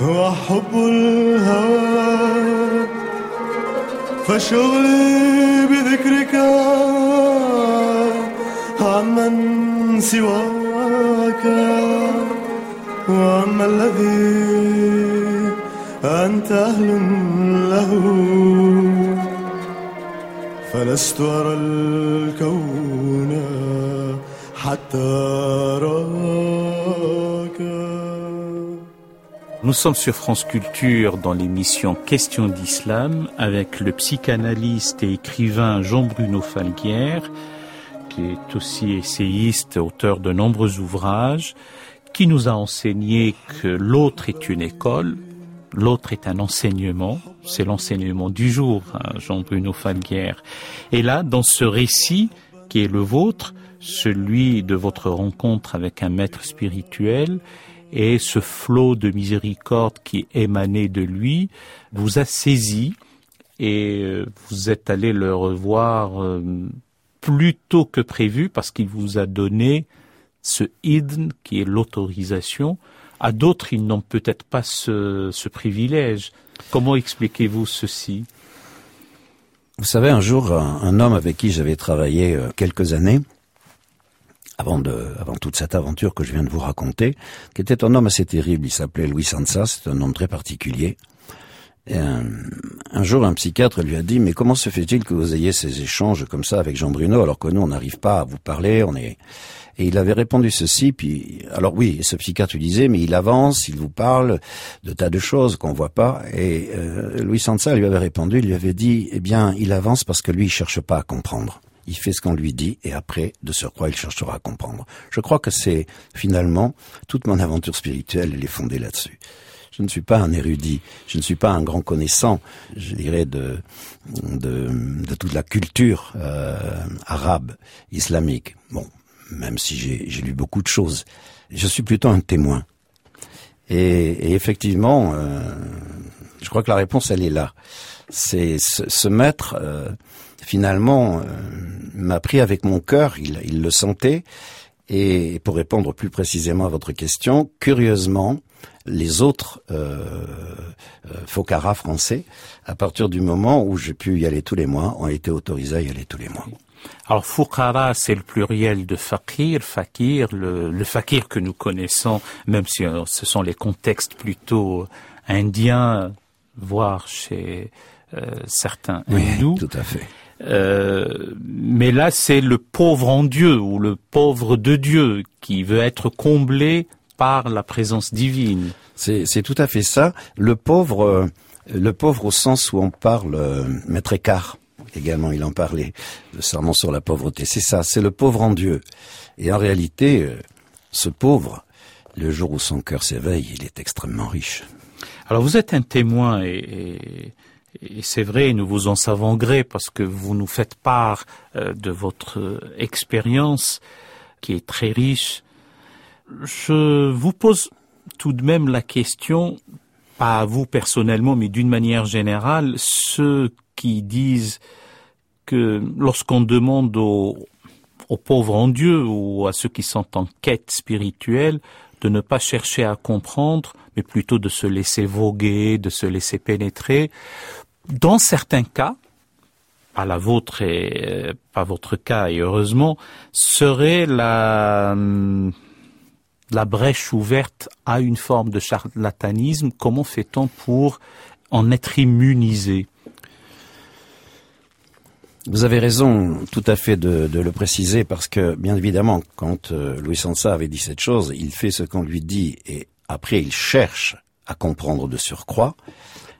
هو حب الهوى؟ فشغلي بذكرك عمن سواك. وأما الذي
أنت أهل له. فلست أرى الكون حتى أراك
Nous sommes sur France Culture dans l'émission Questions d'Islam avec le psychanalyste et écrivain Jean-Bruno Falguière, qui est aussi essayiste, auteur de nombreux ouvrages, qui nous a enseigné que l'autre est une école, l'autre est un enseignement, c'est l'enseignement du jour, hein, Jean-Bruno Falguière. Et là, dans ce récit qui est le vôtre, celui de votre rencontre avec un maître spirituel, et ce flot de miséricorde qui émanait de lui vous a saisi et euh, vous êtes allé le revoir euh, plus tôt que prévu parce qu'il vous a donné ce idn qui est l'autorisation. À d'autres, ils n'ont peut-être pas ce, privilège. Comment expliquez-vous ceci?
Vous savez, un jour, un, un homme avec qui j'avais travaillé euh, quelques années, avant, de, avant toute cette aventure que je viens de vous raconter, qui était un homme assez terrible. Il s'appelait Louis Sansa, c'est un homme très particulier. Un, jour, un psychiatre lui a dit, mais comment se fait-il que vous ayez ces échanges comme ça avec Jean Bruno, alors que nous, on n'arrive pas à vous parler, on est... Et il avait répondu ceci, puis, alors oui, ce psychiatre lui disait, mais il avance, il vous parle de tas de choses qu'on voit pas. Et euh, Louis Sansa lui avait répondu, il lui avait dit, eh bien, il avance parce que lui, il cherche pas à comprendre il fait ce qu'on lui dit et après, de surcroît, il cherchera à comprendre. Je crois que c'est finalement toute mon aventure spirituelle, elle est fondée là-dessus. Je ne suis pas un érudit, je ne suis pas un grand connaissant, je dirais, de, toute la culture euh, arabe, islamique. Bon, même si j'ai lu beaucoup de choses, je suis plutôt un témoin. Et, effectivement, euh, je crois que la réponse, elle est là. C'est se. Euh, finalement, m'a pris avec mon cœur, il, le sentait. Et pour répondre plus précisément à votre question, curieusement, les autres euh, euh, français, à partir du moment où j'ai pu y aller tous les mois, ont été autorisés à y aller tous les mois.
Alors Fukara, c'est le pluriel de fakir, fakir, le, le, fakir que nous connaissons, même si euh, ce sont les contextes plutôt indiens, voire chez euh, certains
oui,
hindous.
Tout à fait.
Euh, mais là, c'est le pauvre en Dieu ou le pauvre de Dieu qui veut être comblé par la présence divine.
C'est tout à fait ça. Le pauvre, euh, le pauvre au sens où on parle euh, maître Écart également, il en parlait, le serment sur la pauvreté. C'est ça, c'est le pauvre en Dieu. Et en réalité, euh, ce pauvre, le jour où son cœur s'éveille, il est extrêmement riche.
Alors vous êtes un témoin et, et et c'est vrai, nous vous en savons gré parce que vous nous faites part de votre expérience qui est très riche. Je vous pose tout de même la question, pas à vous personnellement, mais d'une manière générale, ceux qui disent que lorsqu'on demande aux, pauvres en Dieu ou à ceux qui sont en quête spirituelle de ne pas chercher à comprendre, mais plutôt de se laisser voguer, de se laisser pénétrer, dans certains cas, pas la vôtre et pas votre cas et heureusement, serait la la brèche ouverte à une forme de charlatanisme. Comment fait-on pour en être immunisé?
Vous avez raison tout à fait de, le préciser parce que, bien évidemment, quand euh, Louis Sansa avait dit cette chose, il fait ce qu'on lui dit et après il cherche à comprendre de surcroît.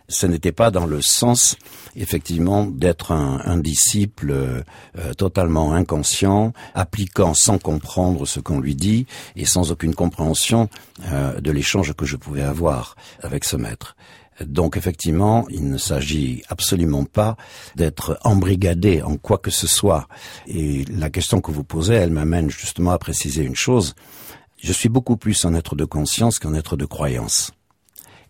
Ce n'était pas dans le sens, effectivement, d'être un, disciple euh, totalement inconscient, appliquant sans comprendre ce qu'on lui dit et sans aucune compréhension euh, de l'échange que je pouvais avoir avec ce maître. Donc effectivement, il ne s'agit absolument pas d'être embrigadé en quoi que ce soit. Et la question que vous posez, elle m'amène justement à préciser une chose. Je suis beaucoup plus un être de conscience qu'un être de croyance.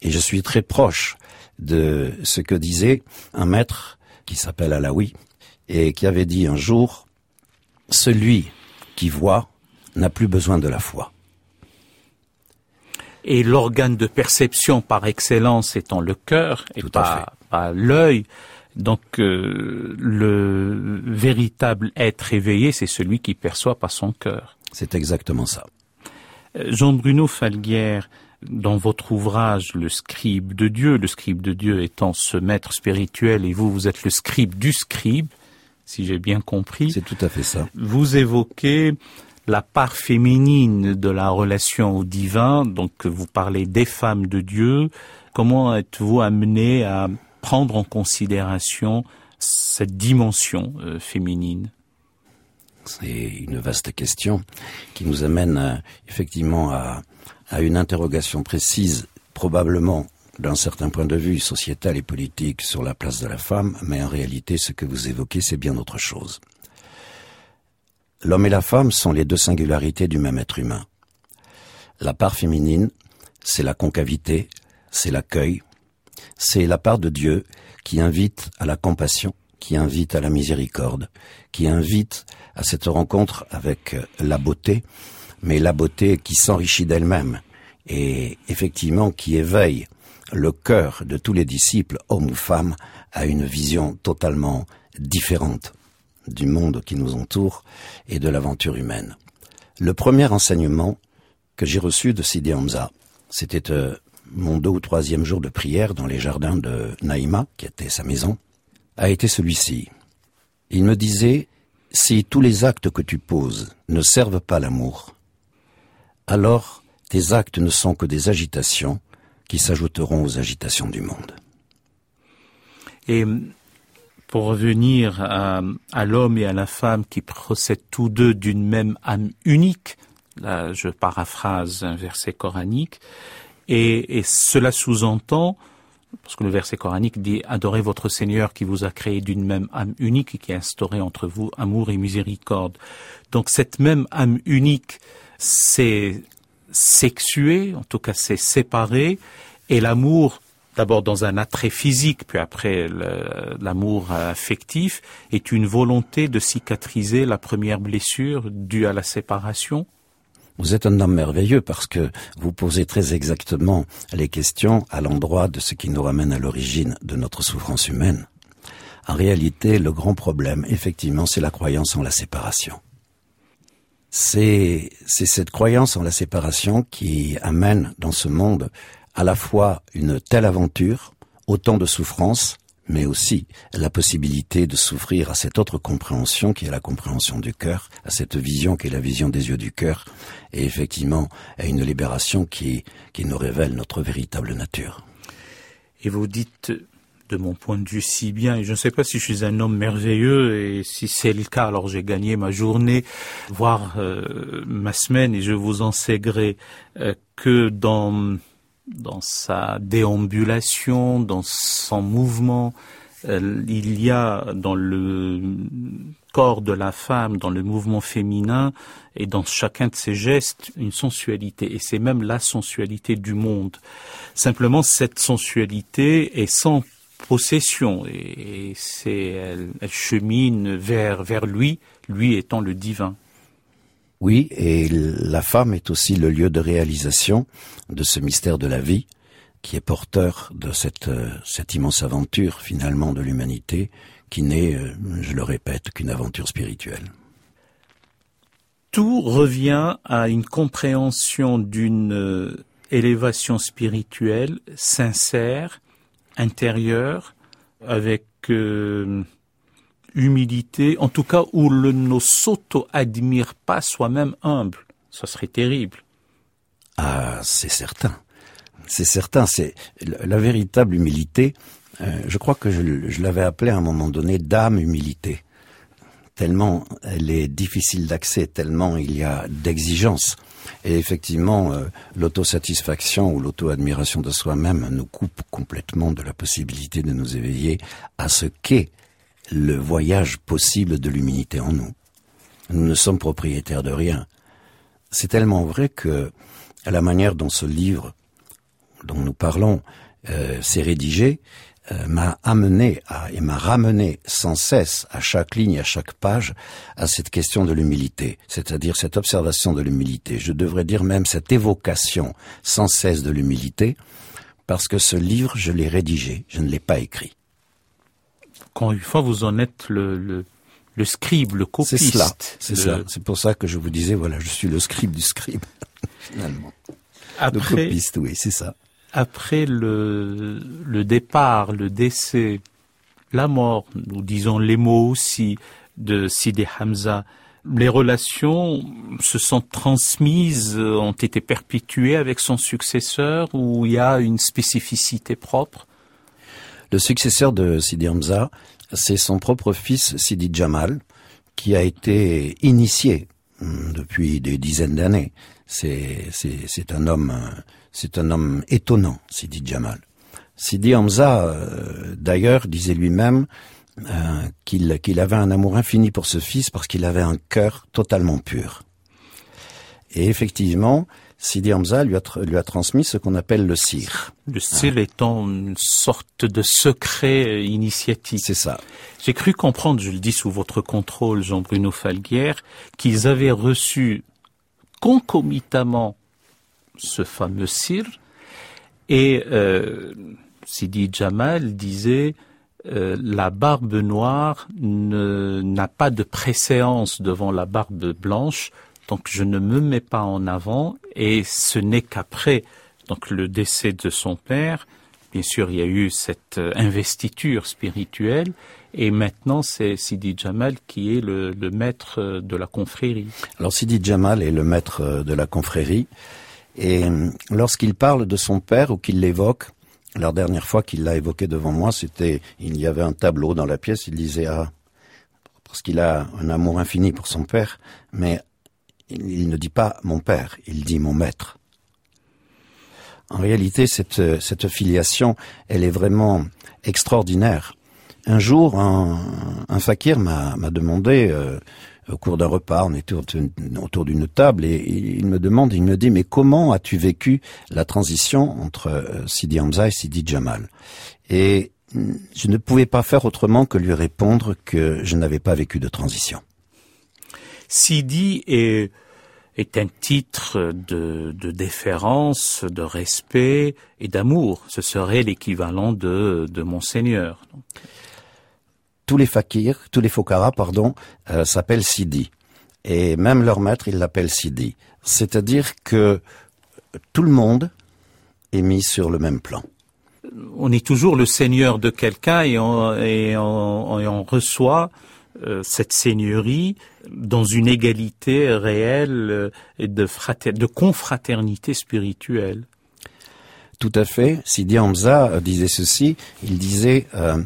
Et je suis très proche de ce que disait un maître qui s'appelle Alaoui et qui avait dit un jour celui qui voit n'a plus besoin de la foi.
Et l'organe de perception par excellence étant le cœur et Tout pas, pas l'œil, donc euh, le véritable être éveillé, c'est celui qui perçoit par son cœur.
C'est exactement ça.
Jean-Bruno Falguière, dans votre ouvrage le scribe de Dieu, le scribe de Dieu étant ce maître spirituel et vous, vous êtes le scribe du scribe, si j'ai bien compris.
C'est tout à fait ça.
Vous évoquez la part féminine de la relation au divin, donc vous parlez des femmes de Dieu. Comment êtes-vous amené à prendre en considération cette dimension euh, féminine?
C'est une vaste question qui nous amène euh, effectivement à, à une interrogation précise, probablement d'un certain point de vue sociétal et politique sur la place de la femme, mais en réalité ce que vous évoquez c'est bien autre chose. L'homme et la femme sont les deux singularités du même être humain. La part féminine, c'est la concavité, c'est l'accueil, c'est la part de Dieu qui invite à la compassion, qui invite à la miséricorde, qui invite à cette rencontre avec la beauté, mais la beauté qui s'enrichit d'elle-même et effectivement qui éveille le cœur de tous les disciples, hommes ou femmes, à une vision totalement différente du monde qui nous entoure et de l'aventure humaine. Le premier enseignement que j'ai reçu de Sidi Hamza, c'était euh, mon deux ou troisième jour de prière dans les jardins de Naïma, qui était sa maison, a été celui-ci. Il me disait, si tous les actes que tu poses ne servent pas l'amour, alors tes actes ne sont que des agitations qui s'ajouteront aux agitations du monde.
Et pour revenir à, l'homme et à la femme qui procèdent tous deux d'une même âme unique, là je paraphrase un verset coranique, et, et cela sous-entend, parce que le verset coranique dit Adorez votre Seigneur qui vous a créé d'une même âme unique et qui a instauré entre vous amour et miséricorde. Donc cette même âme unique, c'est sexué, en tout cas c'est séparé, et l'amour, d'abord dans un attrait physique, puis après l'amour affectif, est une volonté de cicatriser la première blessure due à la séparation.
Vous êtes un homme merveilleux parce que vous posez très exactement les questions à l'endroit de ce qui nous ramène à l'origine de notre souffrance humaine. En réalité, le grand problème, effectivement, c'est la croyance en la séparation c'est cette croyance en la séparation qui amène dans ce monde à la fois une telle aventure, autant de souffrance, mais aussi la possibilité de souffrir à cette autre compréhension qui est la compréhension du cœur, à cette vision qui est la vision des yeux du cœur, et effectivement à une libération qui, qui nous révèle notre véritable nature.
Et vous dites de mon point de vue si bien. Et je ne sais pas si je suis un homme merveilleux et si c'est le cas alors j'ai gagné ma journée voire euh, ma semaine et je vous en sais euh, que dans dans sa déambulation dans son mouvement euh, il y a dans le corps de la femme dans le mouvement féminin et dans chacun de ses gestes une sensualité. Et c'est même la sensualité du monde. Simplement cette sensualité est sans possession et, c'est elle, elle chemine vers vers lui, lui étant le divin.
Oui, et la femme est aussi le lieu de réalisation de ce mystère de la vie qui est porteur de cette, cette immense aventure finalement de l'humanité qui n'est, je le répète, qu'une aventure spirituelle.
Tout revient à une compréhension d'une euh, élévation spirituelle sincère intérieur avec euh, humilité, en tout cas où le ne s'auto-admire pas soi-même humble. Ça serait terrible.
Ah, c'est certain. C'est certain. C'est la, véritable humilité. Euh, je crois que je, l'avais appelé à un moment donné d'âme humilité. Tellement elle est difficile d'accès, tellement il y a d'exigences. Et effectivement, euh, l'autosatisfaction ou l'auto-admiration de soi-même nous coupe complètement de la possibilité de nous éveiller à ce qu'est le voyage possible de l'humilité en nous. Nous ne sommes propriétaires de rien. C'est tellement vrai que, à la manière dont ce livre dont nous parlons euh, s'est rédigé, m'a amené à, et m'a ramené sans cesse à chaque ligne, à chaque page, à cette question de l'humilité, c'est-à-dire cette observation de l'humilité. Je devrais dire même cette évocation sans cesse de l'humilité, parce que ce livre, je l'ai rédigé, je ne l'ai pas écrit.
Quand une fois vous en êtes le, le, le scribe, le copiste.
C'est cela, c'est le... ça. C'est pour ça que je vous disais, voilà, je suis le scribe du scribe, finalement.
Après,
copiste, oui, c'est ça.
Après le, départ, le décès, la mort, nous disons les mots aussi de Sidi Hamza, les relations se sont transmises, ont été perpétuées avec son successeur ou il y a une spécificité propre?
Le successeur de Sidi Hamza, c'est son propre fils Sidi Jamal, qui a été initié hum, depuis des dizaines d'années. C'est, c'est, un homme, c'est un homme étonnant, Sidi Jamal. Sidi Hamza, euh, d'ailleurs, disait lui-même euh, qu'il, avait un amour infini pour ce fils parce qu'il avait un cœur totalement pur. Et effectivement, Sidi Hamza lui a, lui a transmis ce qu'on appelle le cire.
Le cire étant une sorte de secret initiatique.
C'est ça.
J'ai cru comprendre, je le dis sous votre contrôle, Jean-Bruno Falguière, qu'ils avaient reçu concomitamment ce fameux cire et euh, Sidi Jamal disait euh, la barbe noire n'a pas de préséance devant la barbe blanche donc je ne me mets pas en avant et ce n'est qu'après donc le décès de son père, bien sûr il y a eu cette euh, investiture spirituelle et maintenant c'est Sidi Jamal qui est le, maître de la confrérie.
Alors Sidi Jamal est le maître de la confrérie et lorsqu'il parle de son père ou qu'il l'évoque, la dernière fois qu'il l'a évoqué devant moi, c'était il y avait un tableau dans la pièce, il disait ah parce qu'il a un amour infini pour son père, mais il ne dit pas mon père, il dit mon maître. En réalité, cette, cette filiation, elle est vraiment extraordinaire. Un jour, un, un fakir m'a demandé, euh, au cours d'un repas, on était autour d'une table, et il me demande, il me dit, mais comment as-tu vécu la transition entre euh, Sidi Hamza et Sidi Jamal? Et je ne pouvais pas faire autrement que lui répondre que je n'avais pas vécu de transition.
Sidi est, est un titre de, déférence, de respect et d'amour. Ce serait l'équivalent de Monseigneur.
Tous les fakirs, tous les fokaras, pardon, euh, s'appellent Sidi. Et même leur maître, il l'appelle Sidi. C'est-à-dire que tout le monde est mis sur le même plan.
On est toujours le seigneur de quelqu'un et on, et on, et on reçoit euh, cette seigneurie dans une égalité réelle euh, et de, frater de confraternité spirituelle.
Tout à fait. Sidi Hamza disait ceci, il disait euh,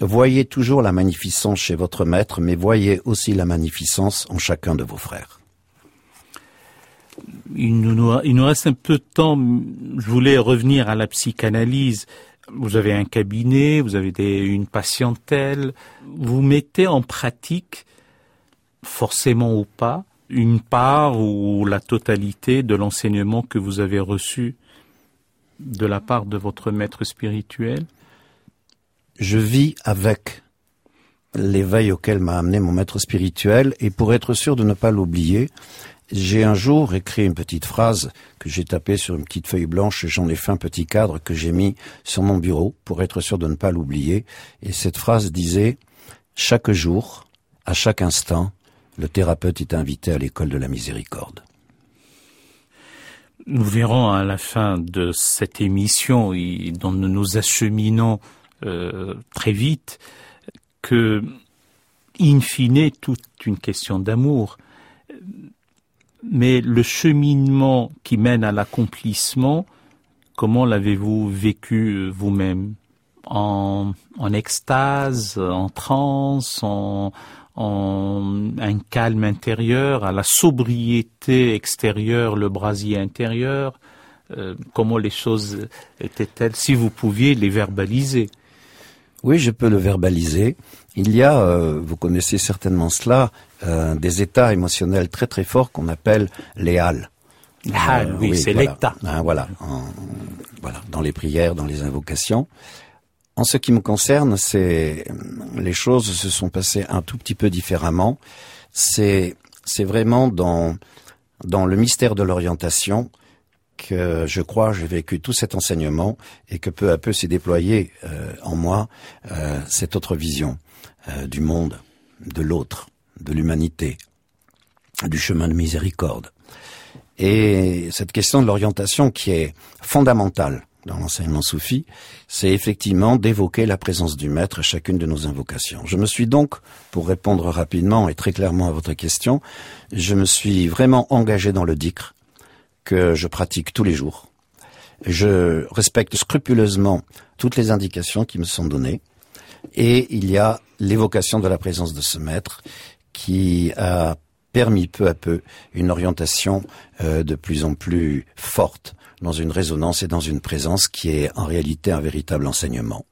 Voyez toujours la magnificence chez votre maître, mais voyez aussi la magnificence en chacun de vos frères.
Il nous, reste un peu de temps. Je voulais revenir à la psychanalyse vous avez un cabinet, vous avez une patientèle, vous mettez en pratique, forcément ou pas, une part ou la totalité de l'enseignement que vous avez reçu de la part de votre maître spirituel?
Je vis avec l'éveil auquel m'a amené mon maître spirituel et pour être sûr de ne pas l'oublier, j'ai un jour écrit une petite phrase que j'ai tapée sur une petite feuille blanche et j'en ai fait un petit cadre que j'ai mis sur mon bureau pour être sûr de ne pas l'oublier. Et cette phrase disait Chaque jour, à chaque instant, le thérapeute est invité à l'école de la miséricorde.
Nous verrons à la fin de cette émission dont nous nous acheminons euh, très vite que, in fine, toute une question d'amour mais le cheminement qui mène à l'accomplissement, comment l'avez-vous vécu euh, vous-même? En, extase, en transe, en, en, un calme intérieur, à la sobriété extérieure, le brasier intérieur euh, Comment les choses étaient-elles Si vous pouviez les verbaliser?
Oui, je peux le verbaliser. Il y a, euh, vous connaissez certainement cela, euh, des états émotionnels très très forts qu'on appelle les halles.
Ah, oui, oui c'est
voilà.
l'état.
Hein, voilà, en, voilà, dans les prières, dans les invocations. En ce qui me concerne, c'est les choses se sont passées un tout petit peu différemment. C'est c'est vraiment dans dans le mystère de l'orientation que je crois j'ai vécu tout cet enseignement et que peu à peu s'est déployé euh, en moi euh, cette autre vision euh, du monde, de l'autre, de l'humanité, du chemin de miséricorde. Et cette question de l'orientation qui est fondamentale dans l'enseignement soufi, c'est effectivement d'évoquer la présence du maître à chacune de nos invocations. Je me suis donc, pour répondre rapidement et très clairement à votre question, je me suis vraiment engagé dans le dikr que je pratique tous les jours. Je respecte scrupuleusement toutes les indications qui me sont données et il y a l'évocation de la présence de ce maître qui a permis peu à peu une orientation euh, de plus en plus forte dans une résonance et dans une présence qui est en réalité un véritable enseignement.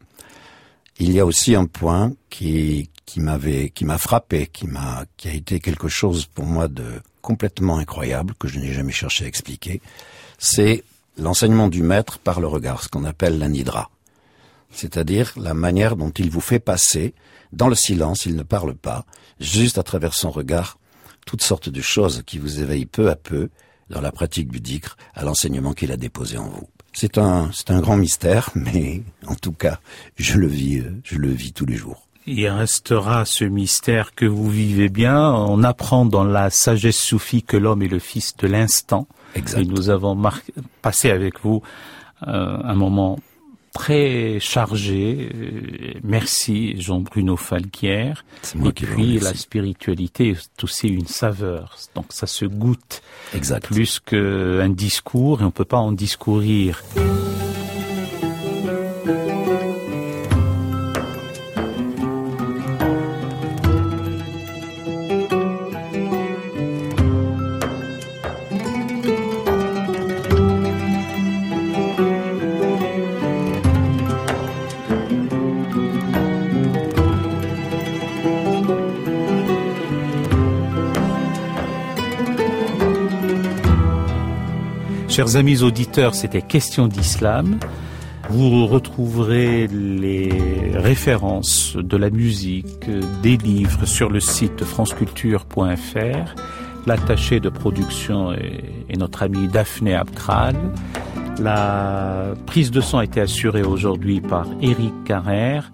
Il y a aussi un point qui, qui m'avait, qui m'a frappé, qui m'a, qui a été quelque chose pour moi de complètement incroyable, que je n'ai jamais cherché à expliquer. C'est l'enseignement du maître par le regard, ce qu'on appelle l'anidra. C'est-à-dire la manière dont il vous fait passer, dans le silence, il ne parle pas, juste à travers son regard, toutes sortes de choses qui vous éveillent peu à peu dans la pratique du à l'enseignement qu'il a déposé en vous. C'est un, c'est un grand mystère, mais en tout cas, je le vis, euh, je le vis tous les jours.
Il restera ce mystère que vous vivez bien. On apprend dans la sagesse soufie que l'homme est le fils de l'instant. Et nous avons passé avec vous euh, un moment très chargé. Merci Jean-Bruno Falquière. Et puis la spiritualité est aussi une saveur. Donc ça se goûte
exact.
plus qu'un discours et on peut pas en discourir. Chers amis auditeurs, c'était Question d'Islam. Vous retrouverez les références de la musique, des livres sur le site franceculture.fr. L'attaché de production est, notre ami Daphné Abkral. La prise de son a été assurée aujourd'hui par Éric Carrère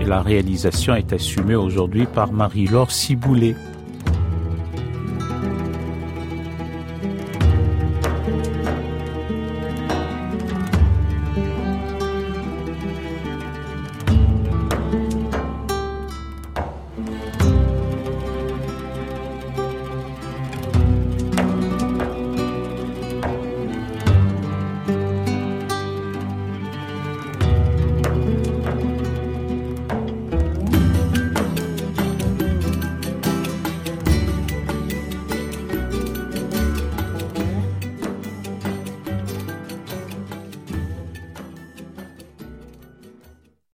et la réalisation est assumée aujourd'hui par Marie-Laure Ciboulet.